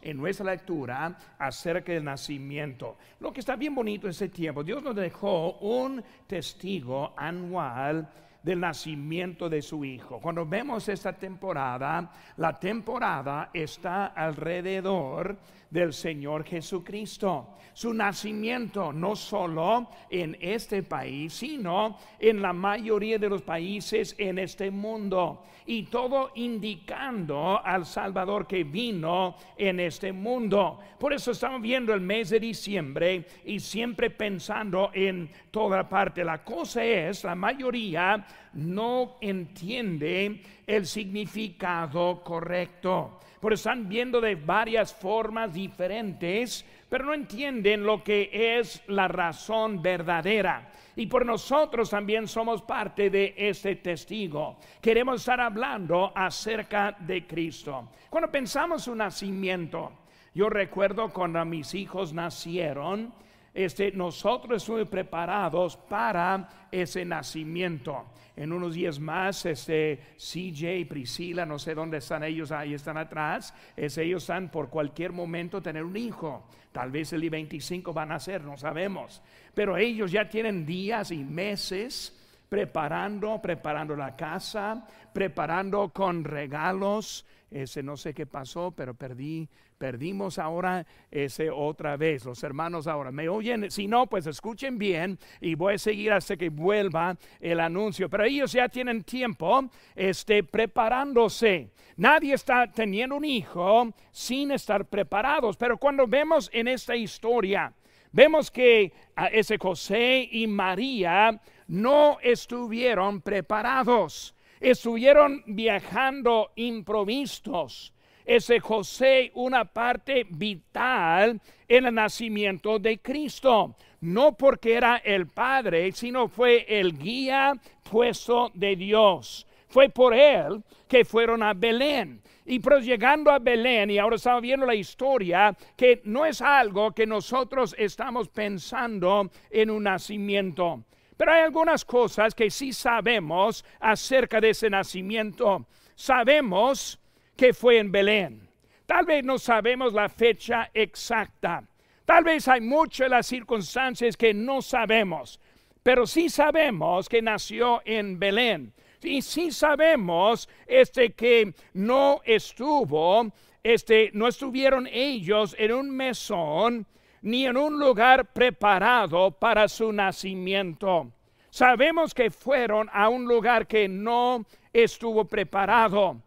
en nuestra lectura acerca del nacimiento. Lo que está bien bonito ese tiempo, Dios nos dejó un testigo anual del nacimiento de su hijo. Cuando vemos esta temporada, la temporada está alrededor del Señor Jesucristo. Su nacimiento no solo en este país, sino en la mayoría de los países en este mundo. Y todo indicando al Salvador que vino en este mundo. Por eso estamos viendo el mes de diciembre y siempre pensando en toda parte. La cosa es, la mayoría no entiende el significado correcto. Por están viendo de varias formas diferentes, pero no entienden lo que es la razón verdadera. Y por nosotros también somos parte de este testigo. Queremos estar hablando acerca de Cristo. Cuando pensamos un nacimiento, yo recuerdo cuando mis hijos nacieron, este, nosotros estuvimos preparados para ese nacimiento en unos días más, este CJ y Priscila, no sé dónde están ellos, ahí están atrás, es, ellos están por cualquier momento tener un hijo. Tal vez el I-25 van a ser, no sabemos. Pero ellos ya tienen días y meses preparando, preparando la casa, preparando con regalos. Ese no sé qué pasó, pero perdí Perdimos ahora ese otra vez. Los hermanos ahora me oyen. Si no, pues escuchen bien y voy a seguir hasta que vuelva el anuncio. Pero ellos ya tienen tiempo este, preparándose. Nadie está teniendo un hijo sin estar preparados. Pero cuando vemos en esta historia, vemos que a ese José y María no estuvieron preparados. Estuvieron viajando improvistos ese José una parte vital en el nacimiento de Cristo. No porque era el Padre, sino fue el guía puesto de Dios. Fue por él que fueron a Belén. Y pero llegando a Belén, y ahora estamos viendo la historia, que no es algo que nosotros estamos pensando en un nacimiento. Pero hay algunas cosas que sí sabemos acerca de ese nacimiento. Sabemos que fue en Belén. Tal vez no sabemos la fecha exacta. Tal vez hay muchas las circunstancias que no sabemos. Pero sí sabemos que nació en Belén. Y sí sabemos este que no estuvo, este no estuvieron ellos en un mesón ni en un lugar preparado para su nacimiento. Sabemos que fueron a un lugar que no estuvo preparado.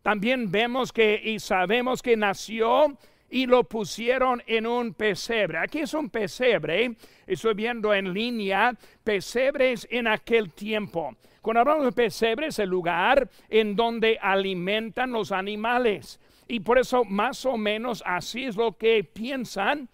También vemos que y sabemos que nació y lo pusieron en un pesebre. Aquí es un pesebre, estoy viendo en línea pesebres en aquel tiempo. Cuando hablamos de pesebres, el lugar en donde alimentan los animales. Y por eso más o menos así es lo que piensan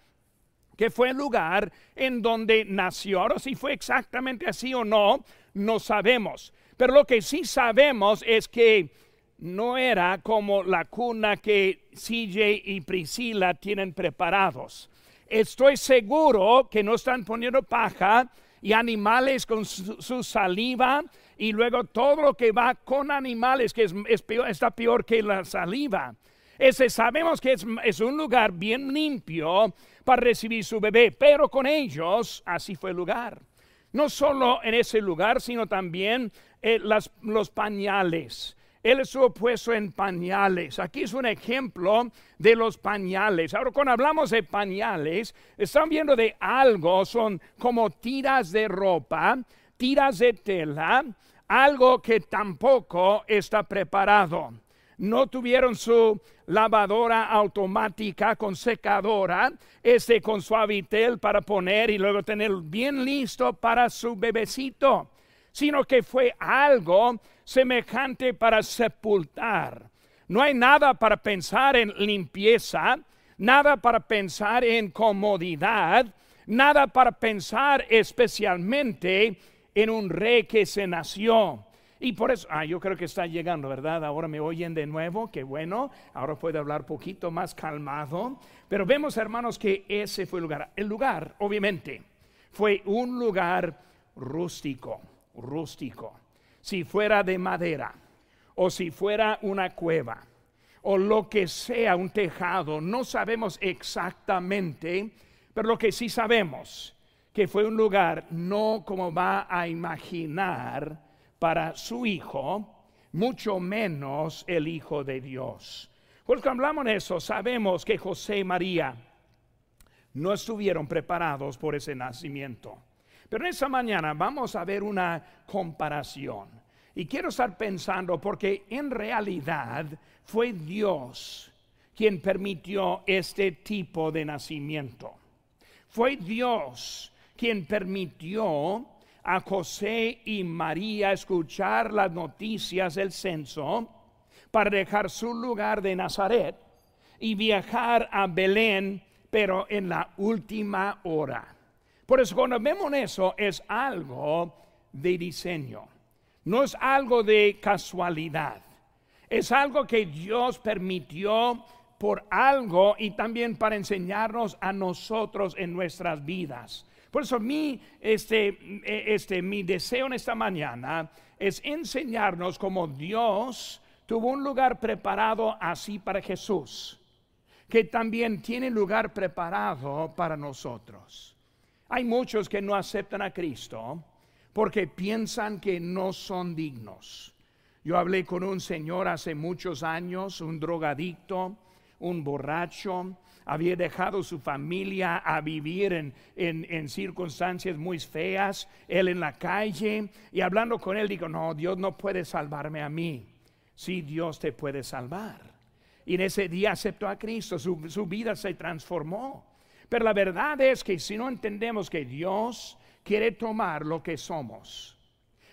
que fue el lugar en donde nació. Ahora si fue exactamente así o no, no sabemos. Pero lo que sí sabemos es que no era como la cuna que CJ y Priscila tienen preparados. Estoy seguro que no están poniendo paja y animales con su, saliva y luego todo lo que va con animales que es, peor, está peor que la saliva. Ese sabemos que es, un lugar bien limpio para recibir su bebé, pero con ellos así fue el lugar. No solo en ese lugar, sino también eh, los pañales. Él estuvo puesto en pañales. Aquí es un ejemplo de los pañales. Ahora, cuando hablamos de pañales, están viendo de algo, son como tiras de ropa, tiras de tela, algo que tampoco está preparado. No tuvieron su lavadora automática con secadora, ese con suavitel para poner y luego tener bien listo para su bebecito, sino que fue algo semejante para sepultar. No hay nada para pensar en limpieza, nada para pensar en comodidad, nada para pensar especialmente en un rey que se nació. Y por eso, ah, yo creo que está llegando, ¿verdad? Ahora me oyen de nuevo, qué bueno, ahora puedo hablar poquito más calmado. Pero vemos, hermanos, que ese fue el lugar. El lugar, obviamente, fue un lugar rústico, rústico si fuera de madera o si fuera una cueva o lo que sea, un tejado, no sabemos exactamente, pero lo que sí sabemos, que fue un lugar no como va a imaginar para su hijo, mucho menos el Hijo de Dios. Porque hablamos de eso, sabemos que José y María no estuvieron preparados por ese nacimiento. Pero en esta mañana vamos a ver una comparación. Y quiero estar pensando porque en realidad fue Dios quien permitió este tipo de nacimiento. Fue Dios quien permitió a José y María escuchar las noticias del censo para dejar su lugar de Nazaret y viajar a Belén, pero en la última hora. Por eso cuando vemos eso es algo de diseño, no es algo de casualidad, es algo que Dios permitió por algo y también para enseñarnos a nosotros en nuestras vidas. Por eso mi, este, este, mi deseo en esta mañana es enseñarnos cómo Dios tuvo un lugar preparado así para Jesús, que también tiene lugar preparado para nosotros. Hay muchos que no aceptan a Cristo porque piensan que no son dignos. Yo hablé con un señor hace muchos años, un drogadicto, un borracho, había dejado su familia a vivir en, en, circunstancias muy feas, él en la calle, y hablando con él digo, no, Dios no puede salvarme a mí, sí, Dios te puede salvar. Y en ese día aceptó a Cristo, su, su vida se transformó. Pero la verdad es que si no entendemos que Dios quiere tomar lo que somos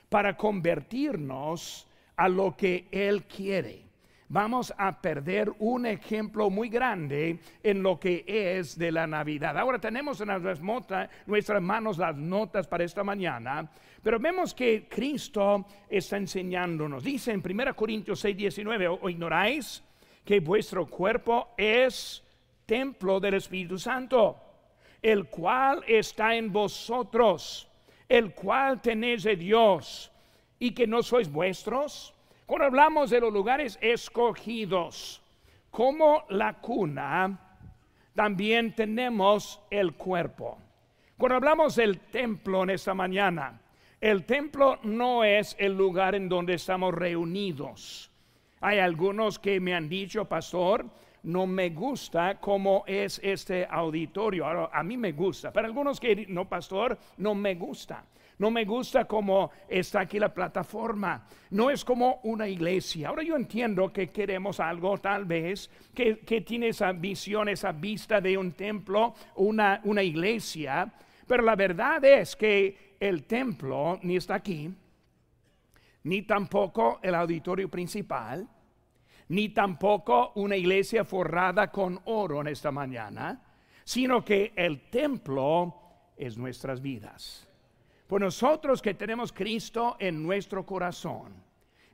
para convertirnos a lo que Él quiere vamos a perder un ejemplo muy grande en lo que es de la Navidad. Ahora tenemos en nuestras manos las notas para esta mañana, pero vemos que Cristo está enseñándonos. Dice en 1 Corintios 6, 19, ¿o ignoráis que vuestro cuerpo es templo del Espíritu Santo, el cual está en vosotros, el cual tenéis de Dios, y que no sois vuestros? Cuando hablamos de los lugares escogidos, como la cuna, también tenemos el cuerpo. Cuando hablamos del templo en esta mañana, el templo no es el lugar en donde estamos reunidos. Hay algunos que me han dicho, pastor, no me gusta cómo es este auditorio. A mí me gusta, pero algunos que no, pastor, no me gusta. No me gusta cómo está aquí la plataforma. No es como una iglesia. Ahora yo entiendo que queremos algo tal vez que, tiene esa visión, esa vista de un templo, una, una iglesia. Pero la verdad es que el templo ni está aquí, ni tampoco el auditorio principal, ni tampoco una iglesia forrada con oro en esta mañana, sino que el templo es nuestras vidas. Por nosotros que tenemos Cristo en nuestro corazón,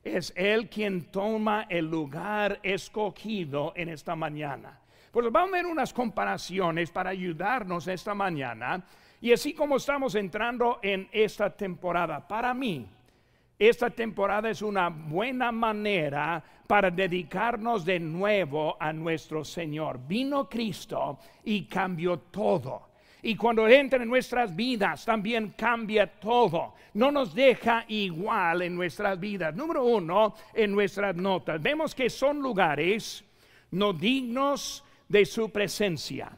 es Él quien toma el lugar escogido en esta mañana. Pues vamos a ver unas comparaciones para ayudarnos esta mañana. Y así como estamos entrando en esta temporada, para mí, esta temporada es una buena manera para dedicarnos de nuevo a nuestro Señor. Vino Cristo y cambió todo. Y cuando entra en nuestras vidas también cambia todo. No nos deja igual en nuestras vidas. Número uno, en nuestras notas. Vemos que son lugares no dignos de su presencia.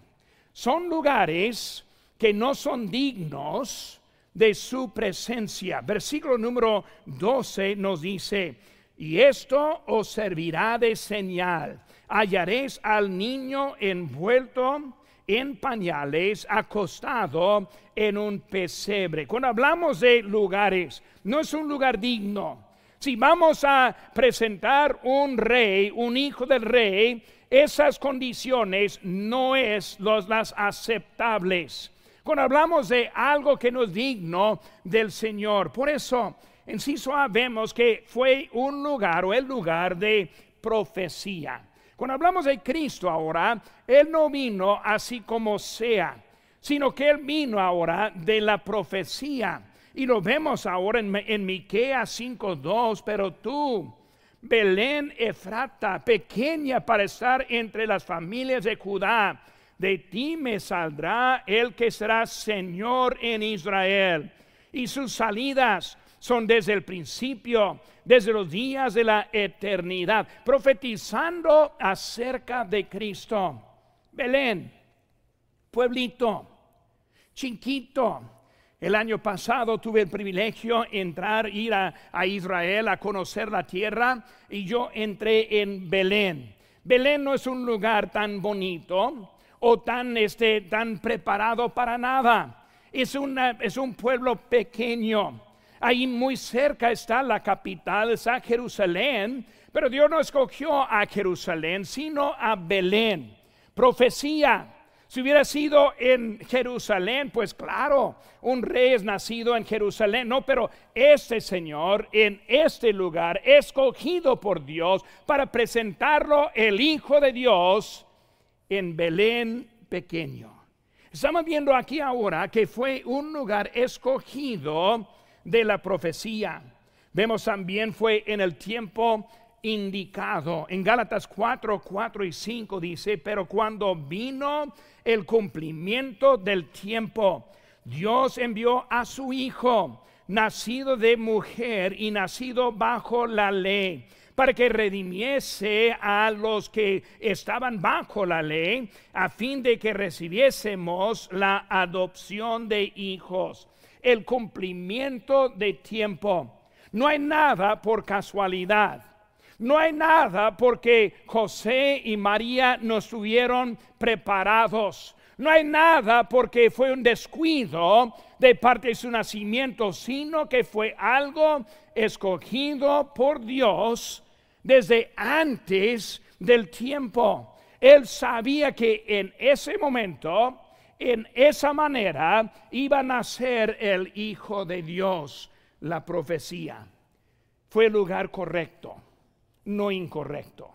Son lugares que no son dignos de su presencia. Versículo número 12 nos dice, y esto os servirá de señal. Hallaréis al niño envuelto en pañales, acostado en un pesebre. Cuando hablamos de lugares, no es un lugar digno. Si vamos a presentar un rey, un hijo del rey, esas condiciones no es las aceptables. Cuando hablamos de algo que no es digno del Señor, por eso en sí vemos que fue un lugar o el lugar de profecía. Cuando hablamos de Cristo ahora, Él no vino así como sea, sino que Él vino ahora de la profecía. Y lo vemos ahora en, en Miqueas 5:2, pero tú Belén Efrata, pequeña para estar entre las familias de Judá, de ti me saldrá el que será Señor en Israel. Y sus salidas son desde el principio, desde los días de la eternidad, profetizando acerca de Cristo. Belén, pueblito, chiquito. El año pasado tuve el privilegio de entrar, ir a, a Israel a conocer la tierra y yo entré en Belén. Belén no es un lugar tan bonito o tan, este, tan preparado para nada. Es, una, es un pueblo pequeño. Ahí muy cerca está la capital, está Jerusalén, pero Dios no escogió a Jerusalén, sino a Belén. Profecía. Si hubiera sido en Jerusalén, pues claro, un rey es nacido en Jerusalén, no, pero este Señor en este lugar, escogido por Dios para presentarlo el Hijo de Dios en Belén pequeño. Estamos viendo aquí ahora que fue un lugar escogido de la profecía. Vemos también fue en el tiempo indicado. En Gálatas 4, 4 y 5 dice, pero cuando vino el cumplimiento del tiempo, Dios envió a su Hijo, nacido de mujer y nacido bajo la ley para que redimiese a los que estaban bajo la ley, a fin de que recibiésemos la adopción de hijos, el cumplimiento de tiempo. No hay nada por casualidad. No hay nada porque José y María no estuvieron preparados. No hay nada porque fue un descuido de parte de su nacimiento, sino que fue algo escogido por Dios desde antes del tiempo. Él sabía que en ese momento, en esa manera, iba a nacer el Hijo de Dios, la profecía. Fue el lugar correcto, no incorrecto.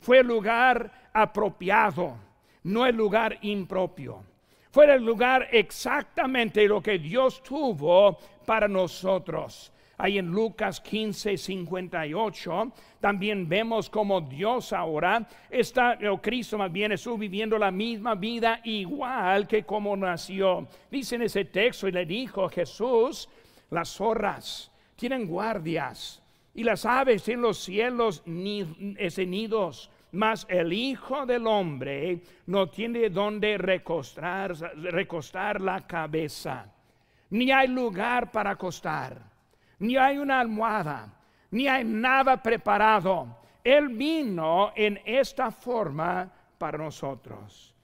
Fue el lugar apropiado, no el lugar impropio. Fue el lugar exactamente lo que Dios tuvo para nosotros. Ahí en Lucas 15, 58, también vemos como Dios ahora está, o Cristo más bien, estuvo viviendo la misma vida igual que como nació. Dice en ese texto, y le dijo Jesús, las zorras tienen guardias y las aves en los cielos ni, nidos, mas el Hijo del Hombre no tiene donde recostar la cabeza, ni hay lugar para acostar ni hay una almohada, ni hay nada preparado. Él vino en esta forma para nosotros.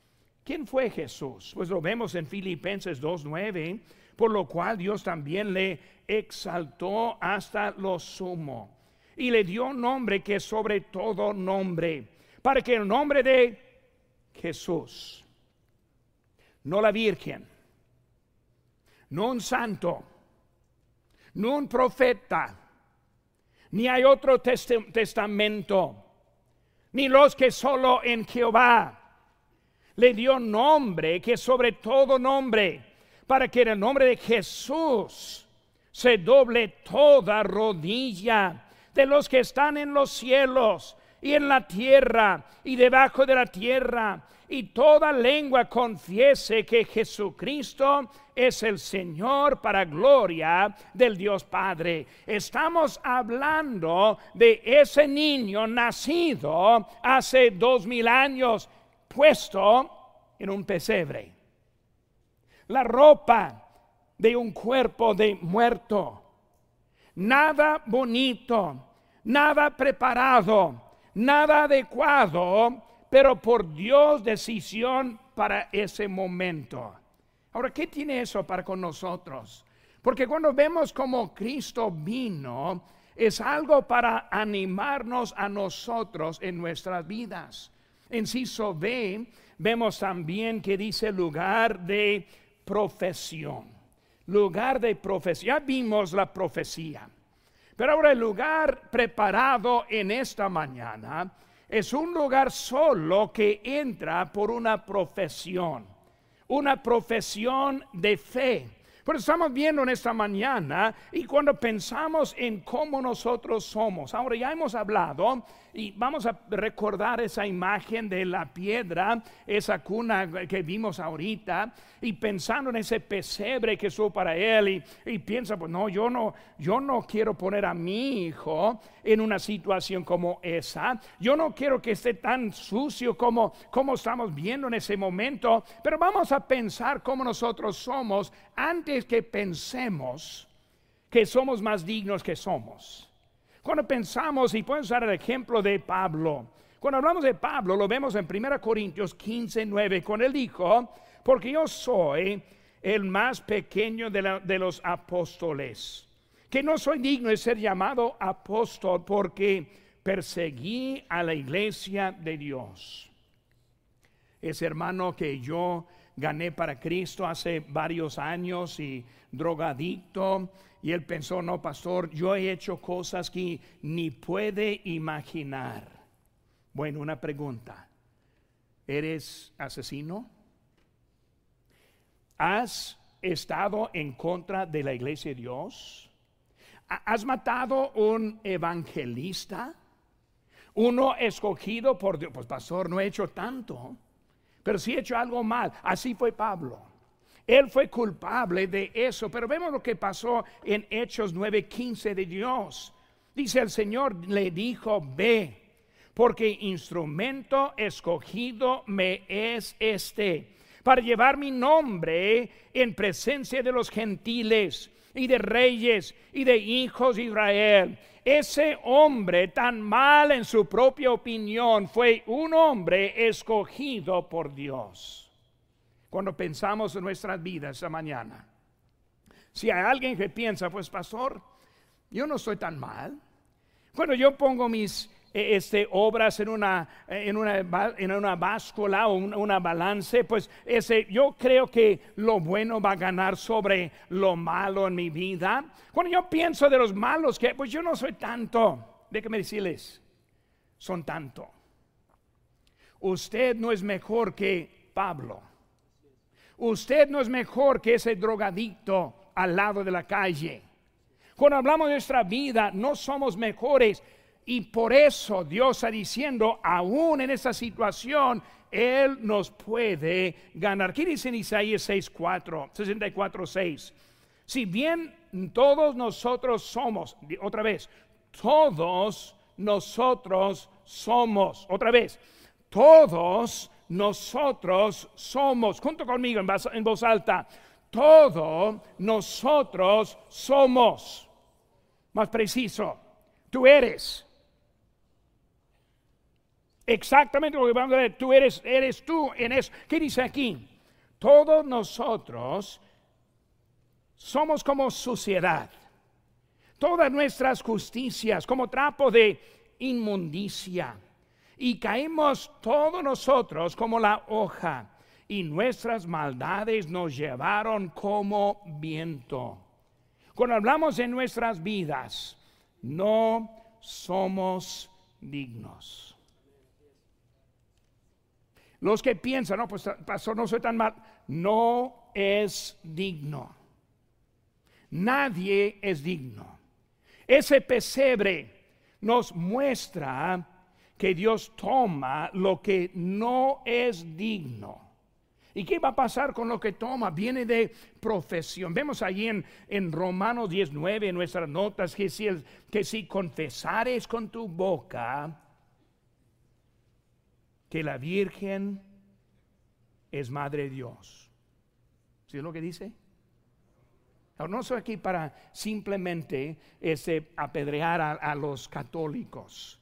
¿Quién fue Jesús? Pues lo vemos en Filipenses 2.9, por lo cual Dios también le exaltó hasta lo sumo y le dio nombre que sobre todo nombre, para que el nombre de Jesús, no la Virgen, no un santo, no un profeta, ni hay otro testamento, ni los que solo en Jehová. Le dio nombre, que sobre todo nombre, para que en el nombre de Jesús se doble toda rodilla de los que están en los cielos y en la tierra y debajo de la tierra, y toda lengua confiese que Jesucristo es el Señor para gloria del Dios Padre. Estamos hablando de ese niño nacido hace dos mil años, puesto en un pesebre. La ropa de un cuerpo de muerto. Nada bonito, nada preparado, nada adecuado, pero por Dios decisión para ese momento. Ahora, ¿qué tiene eso para con nosotros? Porque cuando vemos como Cristo vino, es algo para animarnos a nosotros en nuestras vidas. En Ciso B, vemos también que dice lugar de profesión. Lugar de profesión. Ya vimos la profecía. Pero ahora el lugar preparado en esta mañana es un lugar solo que entra por una profesión una profesión de fe. Pero estamos viendo en esta mañana y cuando pensamos en cómo nosotros somos, ahora ya hemos hablado y vamos a recordar esa imagen de la piedra, esa cuna que vimos ahorita, y pensando en ese pesebre que estuvo para él, y, piensa, pues no, yo no, yo no quiero poner a mi hijo en una situación como esa. Yo no quiero que esté tan sucio como, como estamos viendo en ese momento, pero vamos a pensar cómo nosotros somos antes que pensemos que somos más dignos que somos. Cuando pensamos, y pueden usar el ejemplo de Pablo, cuando hablamos de Pablo, lo vemos en 1 Corintios 15, 9, con él dijo, porque yo soy el más pequeño de, de los apóstoles, que no soy digno de ser llamado apóstol porque perseguí a la iglesia de Dios. Ese hermano que yo gané para Cristo hace varios años y drogadicto, y él pensó, no, pastor, yo he hecho cosas que ni puede imaginar. Bueno, una pregunta. ¿Eres asesino? ¿Has estado en contra de la iglesia de Dios? ¿Has matado un evangelista? Uno escogido por Dios. Pues pastor, no he hecho tanto, pero sí he hecho algo mal. Así fue Pablo. Él fue culpable de eso, pero vemos lo que pasó en Hechos 9:15 de Dios. Dice el Señor le dijo, ve, porque instrumento escogido me es este, para llevar mi nombre en presencia de los gentiles y de reyes y de hijos de Israel. Ese hombre tan mal en su propia opinión fue un hombre escogido por Dios cuando pensamos en nuestras vidas esta mañana. Si hay alguien que piensa, pues pastor, yo no estoy tan mal. Cuando yo pongo mis este, obras en una, eh, en una, en una báscula o una, balance, pues ese, yo creo que lo bueno va a ganar sobre lo malo en mi vida. Cuando yo pienso de los malos, que pues yo no soy tanto, déjeme decirles, son tanto. Usted no es mejor que Pablo. Usted no es mejor que ese drogadicto al lado de la calle. Cuando hablamos de nuestra vida, no somos mejores. Y por eso Dios está diciendo, aún en esta situación, Él nos puede ganar. ¿Qué dice en Isaías 6.4? 64.6. Si bien todos nosotros somos, otra vez, todos nosotros somos, otra vez, todos nosotros somos, junto conmigo en voz, alta, todo nosotros somos. Más preciso, tú eres. Exactamente lo que vamos a ver, tú eres, eres tú en eso. ¿Qué dice aquí? Todos nosotros somos como suciedad. Todas nuestras justicias como trapo de inmundicia y caímos todos nosotros como la hoja y nuestras maldades nos llevaron como viento. Cuando hablamos de nuestras vidas, no somos dignos. Los que piensan, no, pues pastor, no soy tan mal, no es digno. Nadie es digno. Ese pesebre nos muestra que Dios toma lo que no es digno. ¿Y qué va a pasar con lo que toma? Viene de profesión. Vemos allí en, en Romanos 19, en nuestras notas, que si, que si confesares con tu boca que la Virgen es Madre de Dios. ¿Sí es lo que dice? no soy aquí para simplemente ese, apedrear a los católicos.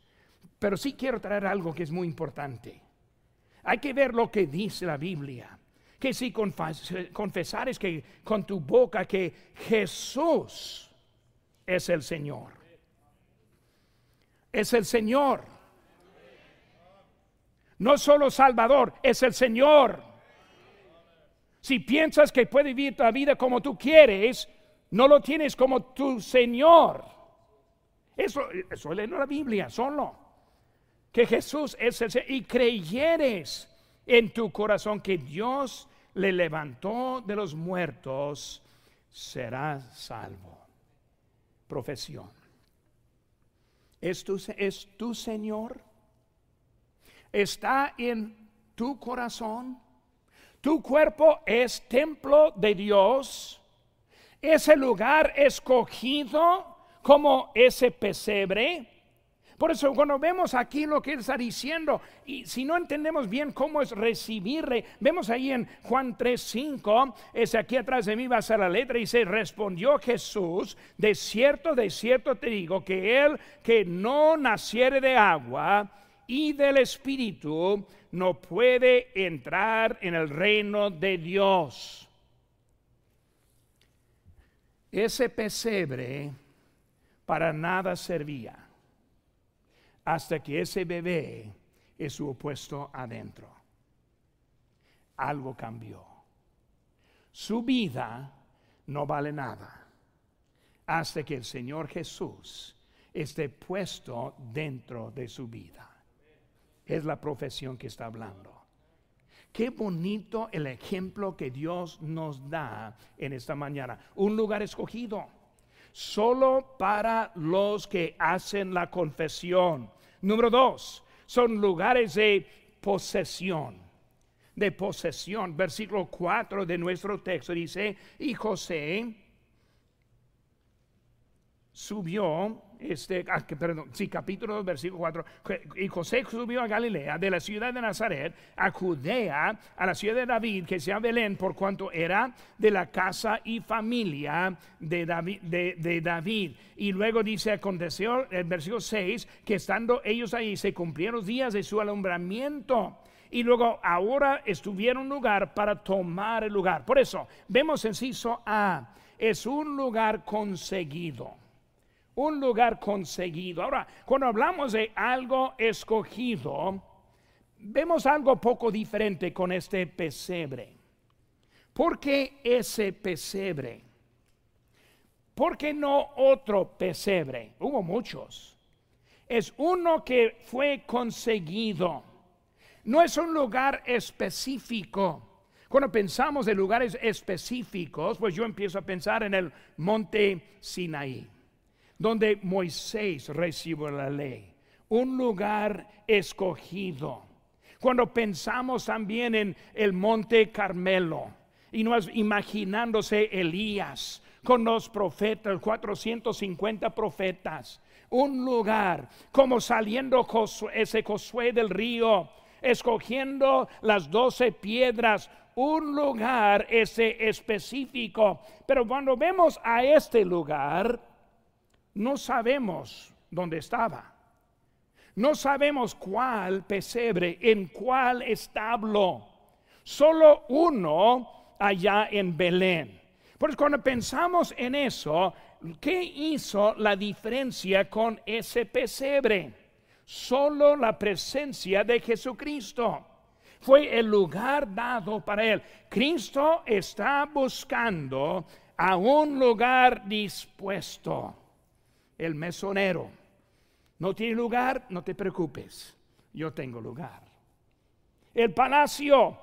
Pero sí quiero traer algo que es muy importante. Hay que ver lo que dice la Biblia. Que si confesares que con tu boca que Jesús es el Señor. Es el Señor. No solo Salvador, es el Señor. Si piensas que puedes vivir tu vida como tú quieres, no lo tienes como tu Señor. Eso, eso es la Biblia solo que Jesús es el Señor y creyeres en tu corazón que Dios le levantó de los muertos, será salvo. Profesión. ¿Es tu, ¿Es tu Señor? ¿Está en tu corazón? Tu cuerpo es templo de Dios. Ese lugar escogido como ese pesebre por eso cuando vemos aquí lo que está diciendo, y si no entendemos bien cómo es recibirle, vemos ahí en Juan 3:5, es aquí atrás de mí va a ser la letra, y dice, respondió Jesús, de cierto, de cierto te digo, que él que no naciere de agua y del Espíritu, no puede entrar en el reino de Dios. Ese pesebre para nada servía hasta que ese bebé estuvo puesto adentro. Algo cambió. Su vida no vale nada hasta que el Señor Jesús esté puesto dentro de su vida. Es la profesión que está hablando. Qué bonito el ejemplo que Dios nos da en esta mañana. Un lugar escogido solo para los que hacen la confesión. Número dos, son lugares de posesión. De posesión. Versículo 4 de nuestro texto dice, y José subió este, ah, perdón, sí, capítulo 2, versículo 4. Y José subió a Galilea, de la ciudad de Nazaret, a Judea, a la ciudad de David, que se llama Belén, por cuanto era de la casa y familia de David. Y luego dice, aconteció, el versículo 6, que estando ellos ahí, se cumplieron los días de su alumbramiento. Y luego ahora estuvieron lugar para tomar el lugar. Por eso, vemos en Ciso A, es un lugar conseguido un lugar conseguido. Ahora, cuando hablamos de algo escogido, vemos algo poco diferente con este pesebre. ¿Por qué ese pesebre? ¿Por qué no otro pesebre? Hubo muchos. Es uno que fue conseguido. No es un lugar específico. Cuando pensamos en lugares específicos, pues yo empiezo a pensar en el monte Sinaí donde Moisés recibió la ley, un lugar escogido. Cuando pensamos también en el monte Carmelo y nos imaginándose Elías con los profetas, 450 profetas, un lugar como saliendo ese Josué del río, escogiendo las doce piedras, un lugar ese específico. Pero cuando vemos a este lugar, no sabemos dónde estaba. No sabemos cuál pesebre, en cuál establo. Solo uno allá en Belén. Pues cuando pensamos en eso, ¿qué hizo la diferencia con ese pesebre? Solo la presencia de Jesucristo. Fue el lugar dado para él. Cristo está buscando a un lugar dispuesto el mesonero. No tiene lugar, no te preocupes, yo tengo lugar. El palacio,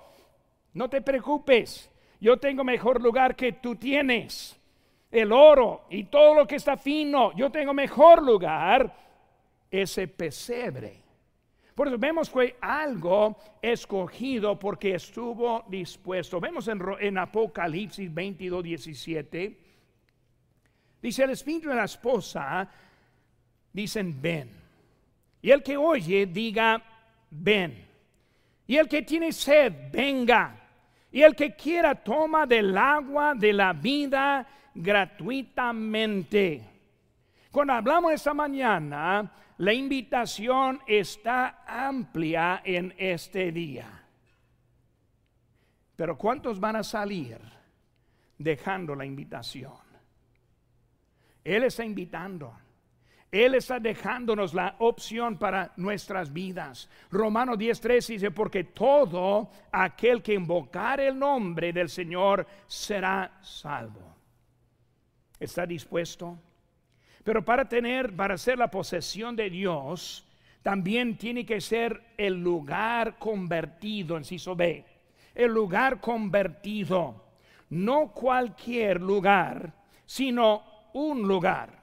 no te preocupes, yo tengo mejor lugar que tú tienes. El oro y todo lo que está fino, yo tengo mejor lugar, ese pesebre. Por eso vemos que algo escogido porque estuvo dispuesto. Vemos en, Apocalipsis 22, 17 Dice el espíritu de la esposa, dicen ven. Y el que oye, diga ven. Y el que tiene sed, venga. Y el que quiera, toma del agua de la vida gratuitamente. Cuando hablamos esta mañana, la invitación está amplia en este día. Pero ¿cuántos van a salir dejando la invitación? Él está invitando. Él está dejándonos la opción para nuestras vidas. Romano 10:3 dice, porque todo aquel que invocar el nombre del Señor será salvo. ¿Está dispuesto? Pero para tener, para ser la posesión de Dios, también tiene que ser el lugar convertido, en B. El lugar convertido. no cualquier lugar, sino un lugar.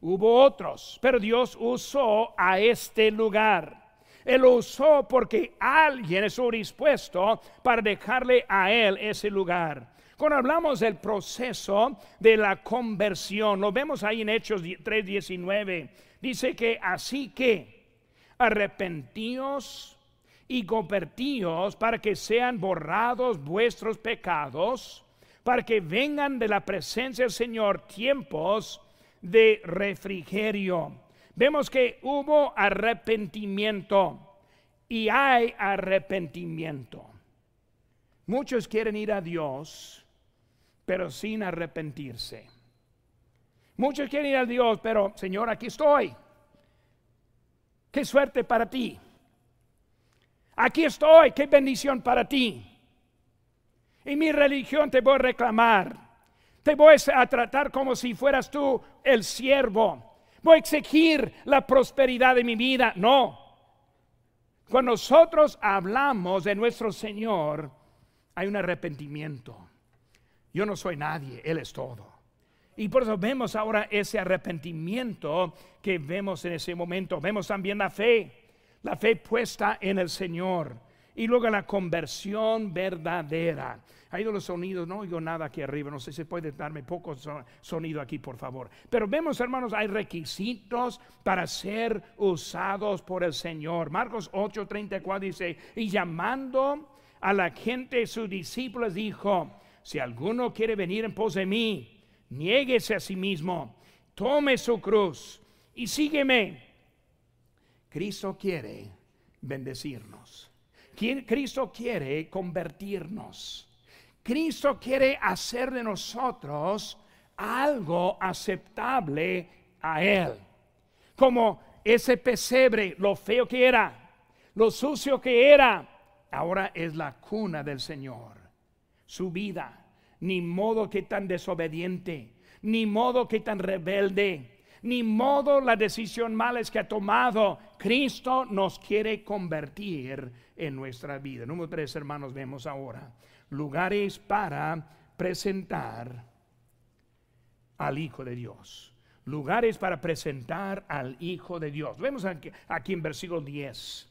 Hubo otros, pero Dios usó a este lugar. Él lo usó porque alguien estuvo dispuesto para dejarle a él ese lugar. Cuando hablamos del proceso de la conversión, lo vemos ahí en Hechos 3:19, dice que así que arrepentíos y convertíos para que sean borrados vuestros pecados, para que vengan de la presencia del Señor tiempos de refrigerio. Vemos que hubo arrepentimiento y hay arrepentimiento. Muchos quieren ir a Dios, pero sin arrepentirse. Muchos quieren ir a Dios, pero Señor, aquí estoy. Qué suerte para ti. Aquí estoy, qué bendición para ti. Y mi religión te voy a reclamar. Te voy a tratar como si fueras tú el siervo. Voy a exigir la prosperidad de mi vida. No. Cuando nosotros hablamos de nuestro Señor, hay un arrepentimiento. Yo no soy nadie, Él es todo. Y por eso vemos ahora ese arrepentimiento que vemos en ese momento. Vemos también la fe, la fe puesta en el Señor. Y luego la conversión verdadera. Ha ido los sonidos, no oigo nada aquí arriba, no sé si puede darme poco sonido aquí, por favor. Pero vemos, hermanos, hay requisitos para ser usados por el Señor. Marcos 8:34 dice, y llamando a la gente, sus discípulos, dijo, si alguno quiere venir en pos de mí, niéguese a sí mismo, tome su cruz y sígueme. Cristo quiere bendecirnos. Cristo quiere convertirnos. Cristo quiere hacer de nosotros algo aceptable a Él. Como ese pesebre, lo feo que era, lo sucio que era, ahora es la cuna del Señor. Su vida, ni modo que tan desobediente, ni modo que tan rebelde, ni modo la decisión mala es que ha tomado. Cristo nos quiere convertir en nuestra vida. Número tres, hermanos, vemos ahora lugares para presentar al Hijo de Dios. Lugares para presentar al Hijo de Dios. Vemos aquí, aquí en versículo 10.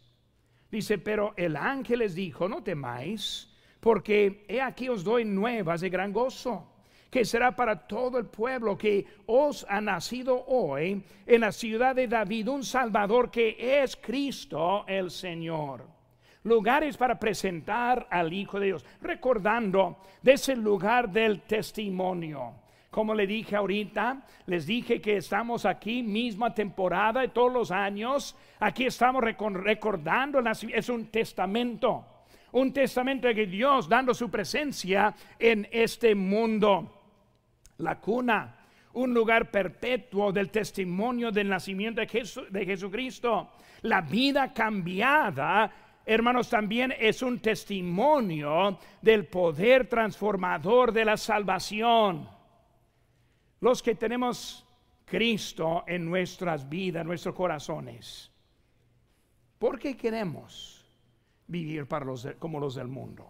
Dice, pero el ángel les dijo, no temáis, porque he aquí os doy nuevas de gran gozo, que será para todo el pueblo que os ha nacido hoy en la ciudad de David un Salvador que es Cristo el Señor lugares para presentar al Hijo de Dios, recordando de ese lugar del testimonio. Como le dije ahorita, les dije que estamos aquí, misma temporada de todos los años. Aquí estamos recordando, es un testamento, un testamento de Dios dando su presencia en este mundo. La cuna, un lugar perpetuo del testimonio del nacimiento de, de Jesucristo. La vida cambiada hermanos, también es un testimonio del poder transformador de la salvación. Los que tenemos Cristo en nuestras vidas, en nuestros corazones, ¿por qué queremos vivir para los, como los del mundo?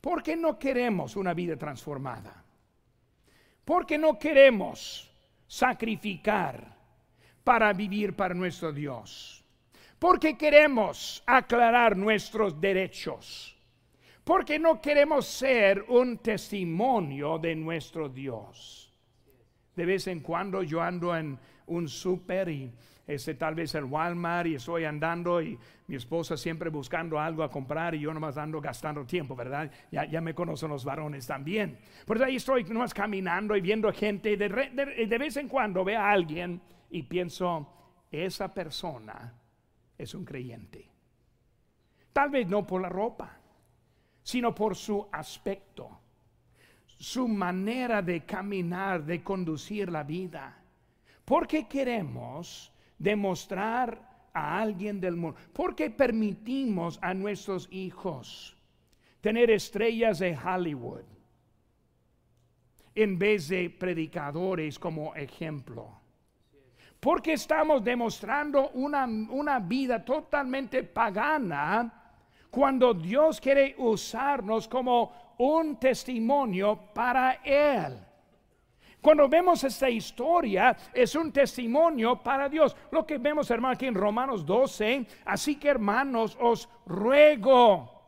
¿Por qué no queremos una vida transformada? ¿Por qué no queremos sacrificar para vivir para nuestro Dios? porque queremos aclarar nuestros derechos, porque no queremos ser un testimonio de nuestro Dios. De vez en cuando yo ando en un súper y este, tal vez el Walmart y estoy andando y mi esposa siempre buscando algo a comprar y yo nomás ando gastando tiempo, ¿verdad? Ya, ya me conocen los varones también. Por ahí estoy nomás caminando y viendo gente. De, de, de vez en cuando veo a alguien y pienso, esa persona es un creyente. Tal vez no por la ropa, sino por su aspecto, su manera de caminar, de conducir la vida. Porque queremos demostrar a alguien del mundo? Porque permitimos a nuestros hijos tener estrellas de Hollywood en vez de predicadores como ejemplo? Porque estamos demostrando una, vida totalmente pagana cuando Dios quiere usarnos como un testimonio para Él. Cuando vemos esta historia, es un testimonio para Dios. Lo que vemos, hermano, aquí en Romanos 12, así que hermanos, os ruego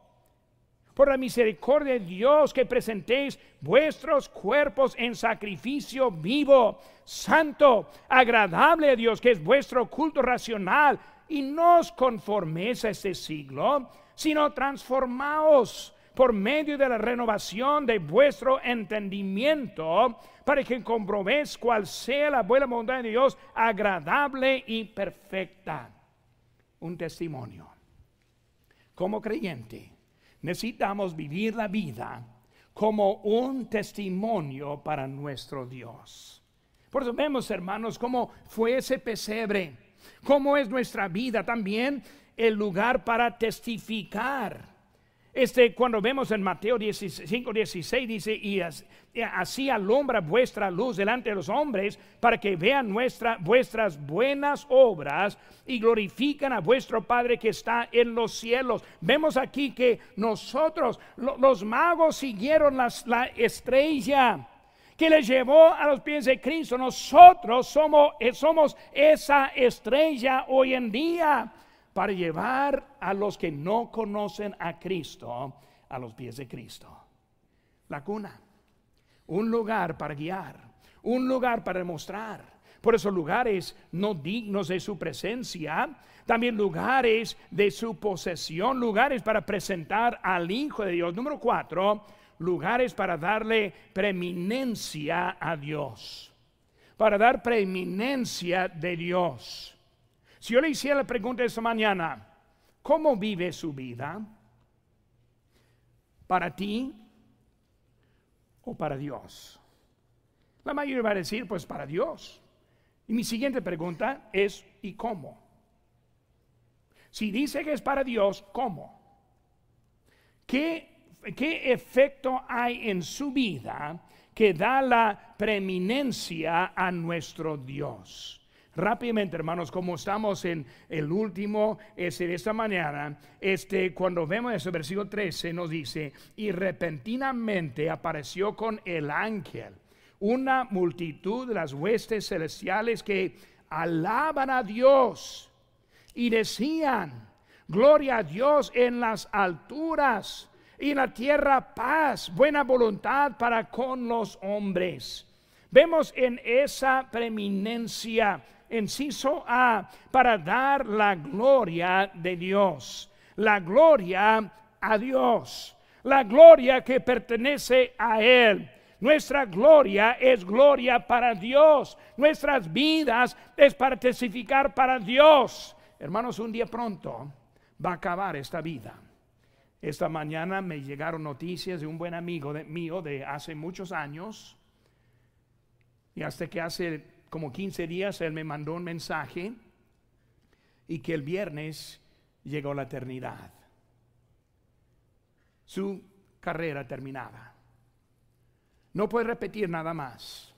por la misericordia de Dios que presentéis vuestros cuerpos en sacrificio vivo, santo, agradable a Dios, que es vuestro culto racional, y no os conforméis a este siglo, sino transformaos por medio de la renovación de vuestro entendimiento, para que comprobéis cuál sea la buena voluntad de Dios, agradable y perfecta. Un testimonio. Como creyente, necesitamos vivir la vida como un testimonio para nuestro Dios. Por eso vemos, hermanos, cómo fue ese pesebre, cómo es nuestra vida también el lugar para testificar este, cuando vemos en Mateo 5, 16, dice, y así alumbra vuestra luz delante de los hombres para que vean vuestras buenas obras y glorifican a vuestro Padre que está en los cielos. Vemos aquí que nosotros, los magos siguieron la estrella que les llevó a los pies de Cristo. Nosotros somos, eh, somos esa estrella hoy en día para llevar a los que no conocen a Cristo a los pies de Cristo. La cuna, un lugar para guiar, un lugar para demostrar. Por esos lugares no dignos de su presencia, también lugares de su posesión, lugares para presentar al Hijo de Dios. Número cuatro, lugares para darle preeminencia a Dios, para dar preeminencia de Dios. Si yo le hiciera la pregunta esta mañana, ¿cómo vive su vida? ¿Para ti o para Dios? La mayoría va a decir, pues para Dios. Y mi siguiente pregunta es, ¿y cómo? Si dice que es para Dios, ¿cómo? ¿Qué, qué efecto hay en su vida que da la preeminencia a nuestro Dios? Rápidamente, hermanos, como estamos en el último, es de esta mañana, este, cuando vemos ese versículo 13, nos dice, y repentinamente apareció con el ángel una multitud de las huestes celestiales que alaban a Dios y decían, gloria a Dios en las alturas y en la tierra paz, buena voluntad para con los hombres. Vemos en esa preeminencia inciso A, para dar la gloria de Dios. La gloria a Dios. La gloria que pertenece a Él. Nuestra gloria es gloria para Dios. Nuestras vidas es para testificar para Dios. Hermanos, un día pronto va a acabar esta vida. Esta mañana me llegaron noticias de un buen amigo mío de hace muchos años. Y hasta que hace como 15 días, él me mandó un mensaje y que el viernes llegó la eternidad. Su carrera terminaba. No puede repetir nada más.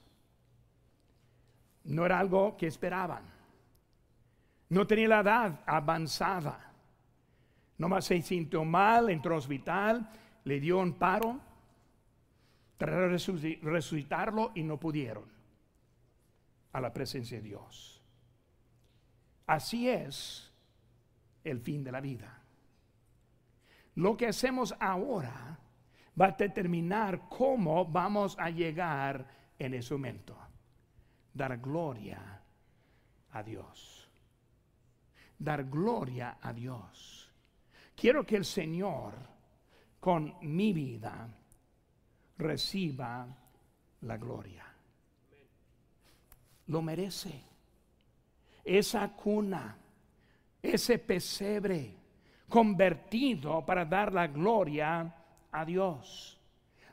No era algo que esperaban. No tenía la edad avanzada. Nomás se sintió mal, entró hospital, le dio un paro, de resucitarlo y no pudieron a la presencia de Dios. Así es el fin de la vida. Lo que hacemos ahora va a determinar cómo vamos a llegar en ese momento. Dar gloria a Dios. Dar gloria a Dios. Quiero que el Señor con mi vida reciba la gloria lo merece. Esa cuna, ese pesebre convertido para dar la gloria a Dios.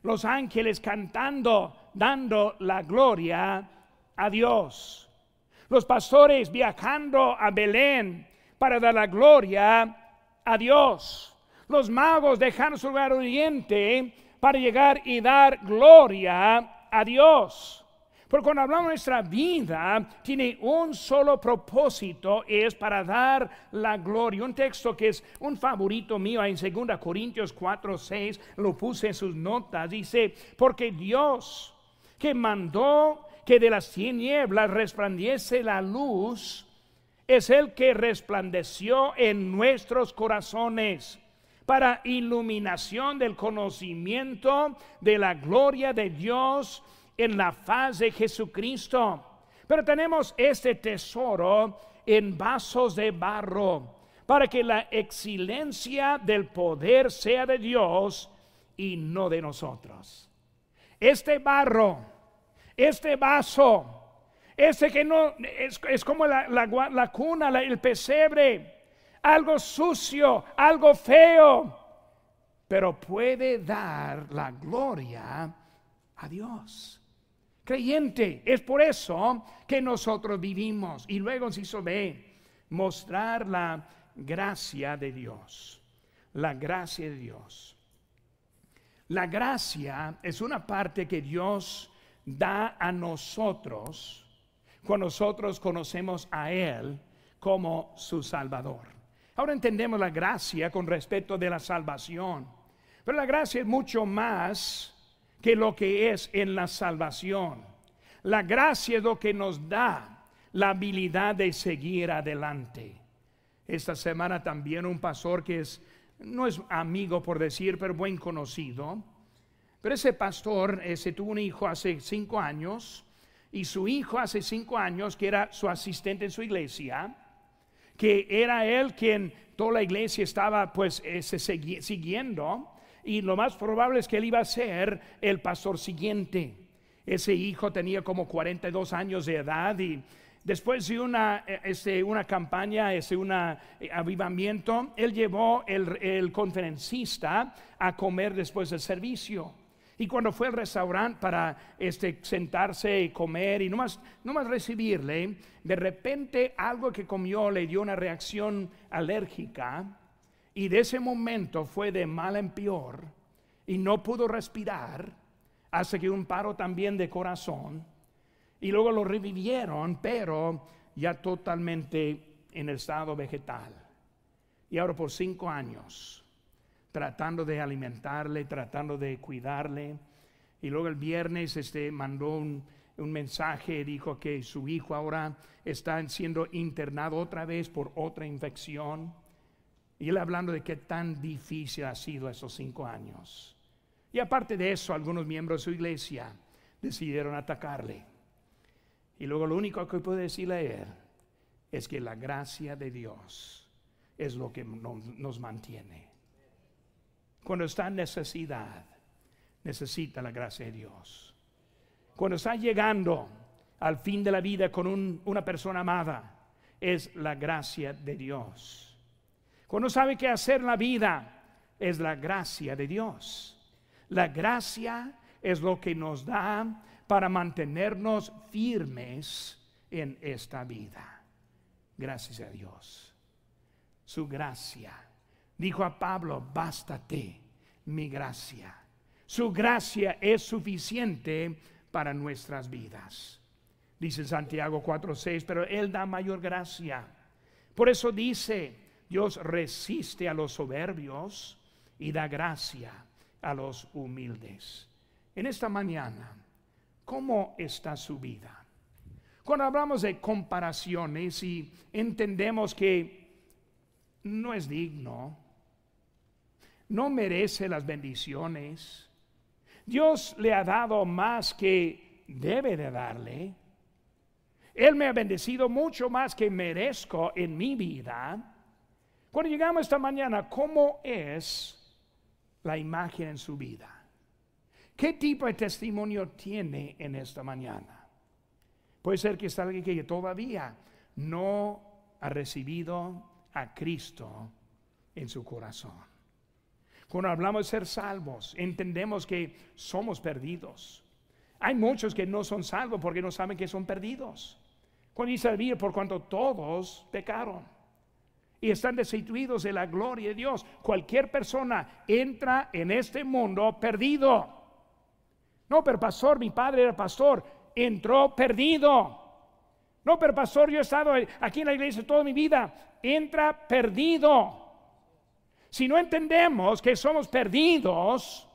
Los ángeles cantando, dando la gloria a Dios. Los pastores viajando a Belén para dar la gloria a Dios. Los magos dejando su lugar oriente para llegar y dar gloria a Dios. Porque cuando hablamos de nuestra vida, tiene un solo propósito, es para dar la gloria. Un texto que es un favorito mío en 2 Corintios 4, 6, lo puse en sus notas, dice, porque Dios que mandó que de las tinieblas resplandeciese la luz, es el que resplandeció en nuestros corazones para iluminación del conocimiento de la gloria de Dios en la faz de Jesucristo. Pero tenemos este tesoro en vasos de barro para que la excelencia del poder sea de Dios y no de nosotros. Este barro, este vaso, ese que no es, como la, cuna, el pesebre, algo sucio, algo feo, pero puede dar la gloria a Dios creyente. Es por eso que nosotros vivimos. Y luego se hizo ve, mostrar la gracia de Dios. La gracia de Dios. La gracia es una parte que Dios da a nosotros cuando nosotros conocemos a Él como su Salvador. Ahora entendemos la gracia con respecto de la salvación. Pero la gracia es mucho más que lo que es en la salvación. La gracia es lo que nos da la habilidad de seguir adelante. Esta semana también un pastor que es, no es amigo por decir, pero buen conocido. Pero ese pastor ese tuvo un hijo hace cinco años y su hijo hace cinco años, que era su asistente en su iglesia, que era él quien toda la iglesia estaba pues siguiendo y lo más probable es que él iba a ser el pastor siguiente. Ese hijo tenía como 42 años de edad y después de una, este, una campaña, ese un eh, avivamiento, él llevó el, el conferencista a comer después del servicio. Y cuando fue al restaurante para este, sentarse y comer y no más recibirle, de repente algo que comió le dio una reacción alérgica y de ese momento fue de mal en peor y no pudo respirar hasta que un paro también de corazón. Y luego lo revivieron, pero ya totalmente en el estado vegetal. Y ahora por cinco años, tratando de alimentarle, tratando de cuidarle. Y luego el viernes este, mandó un, un mensaje, dijo que su hijo ahora está siendo internado otra vez por otra infección. Y él hablando de qué tan difícil ha sido esos cinco años. Y aparte de eso, algunos miembros de su iglesia decidieron atacarle. Y luego lo único que puedo decirle a él es que la gracia de Dios es lo que nos mantiene. Cuando está en necesidad, necesita la gracia de Dios. Cuando está llegando al fin de la vida con una persona amada, es la gracia de Dios. Cuando sabe qué hacer en la vida, es la gracia de Dios. La gracia es lo que nos da para mantenernos firmes en esta vida. Gracias a Dios. Su gracia. Dijo a Pablo, bástate mi gracia. Su gracia es suficiente para nuestras vidas. Dice Santiago 4:6, pero Él da mayor gracia. Por eso dice, Dios resiste a los soberbios y da gracia a los humildes. En esta mañana, ¿cómo está su vida? Cuando hablamos de comparaciones y entendemos que no es digno, no merece las bendiciones, Dios le ha dado más que debe de darle. Él me ha bendecido mucho más que merezco en mi vida. Cuando llegamos esta mañana, ¿cómo es la imagen en su vida? ¿Qué tipo de testimonio tiene en esta mañana? Puede ser que está alguien que todavía no ha recibido a Cristo en su corazón. Cuando hablamos de ser salvos, entendemos que somos perdidos. Hay muchos que no son salvos porque no saben que son perdidos. Cuando dice por cuanto todos pecaron y están destituidos de la gloria de Dios. Cualquier persona entra en este mundo perdido. No, pero pastor, mi padre era pastor. entró perdido. No, pero pastor, yo he estado aquí en la iglesia toda mi vida. Entra perdido. Si no entendemos que somos perdidos,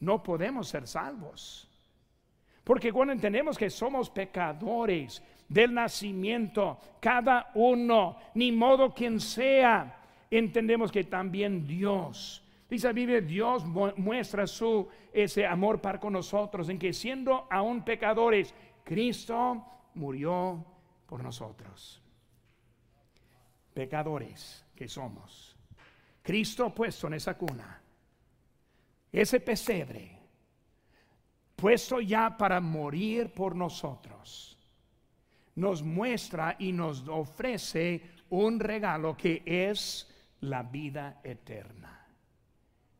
no podemos ser salvos. Porque cuando entendemos que somos pecadores del nacimiento, cada uno, ni modo quien sea, entendemos que también Dios, dice la Biblia, Dios muestra su ese amor para con nosotros, en que siendo aún pecadores, Cristo murió por nosotros. Pecadores que somos. Cristo puesto en esa cuna, ese pesebre, puesto ya para morir por nosotros, nos muestra y nos ofrece un regalo que es la vida eterna.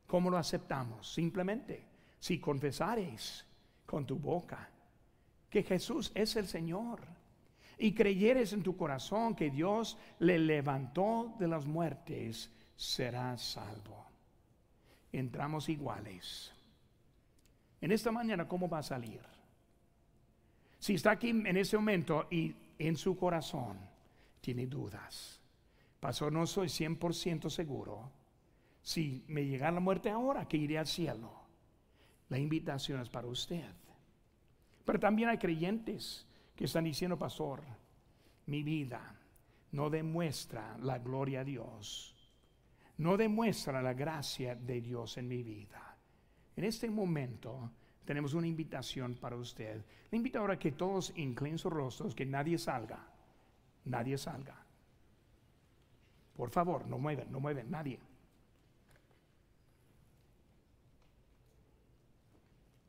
¿Cómo lo aceptamos? Simplemente, si confesares con tu boca que Jesús es el Señor y creyeres en tu corazón que Dios le levantó de las muertes, serás salvo. Entramos iguales. En esta mañana, ¿cómo va a salir? Si está aquí en ese momento y en su corazón tiene dudas, pasó, no soy 100% seguro. Si me llega la muerte ahora, que iré al cielo. La invitación es para usted. Pero también hay creyentes que están diciendo, pastor, mi vida no demuestra la gloria de Dios, no demuestra la gracia de Dios en mi vida. En este momento tenemos una invitación para usted. Le invito ahora a que todos inclinen sus rostros, que nadie salga, nadie salga. Por favor, no mueven, no mueven, nadie.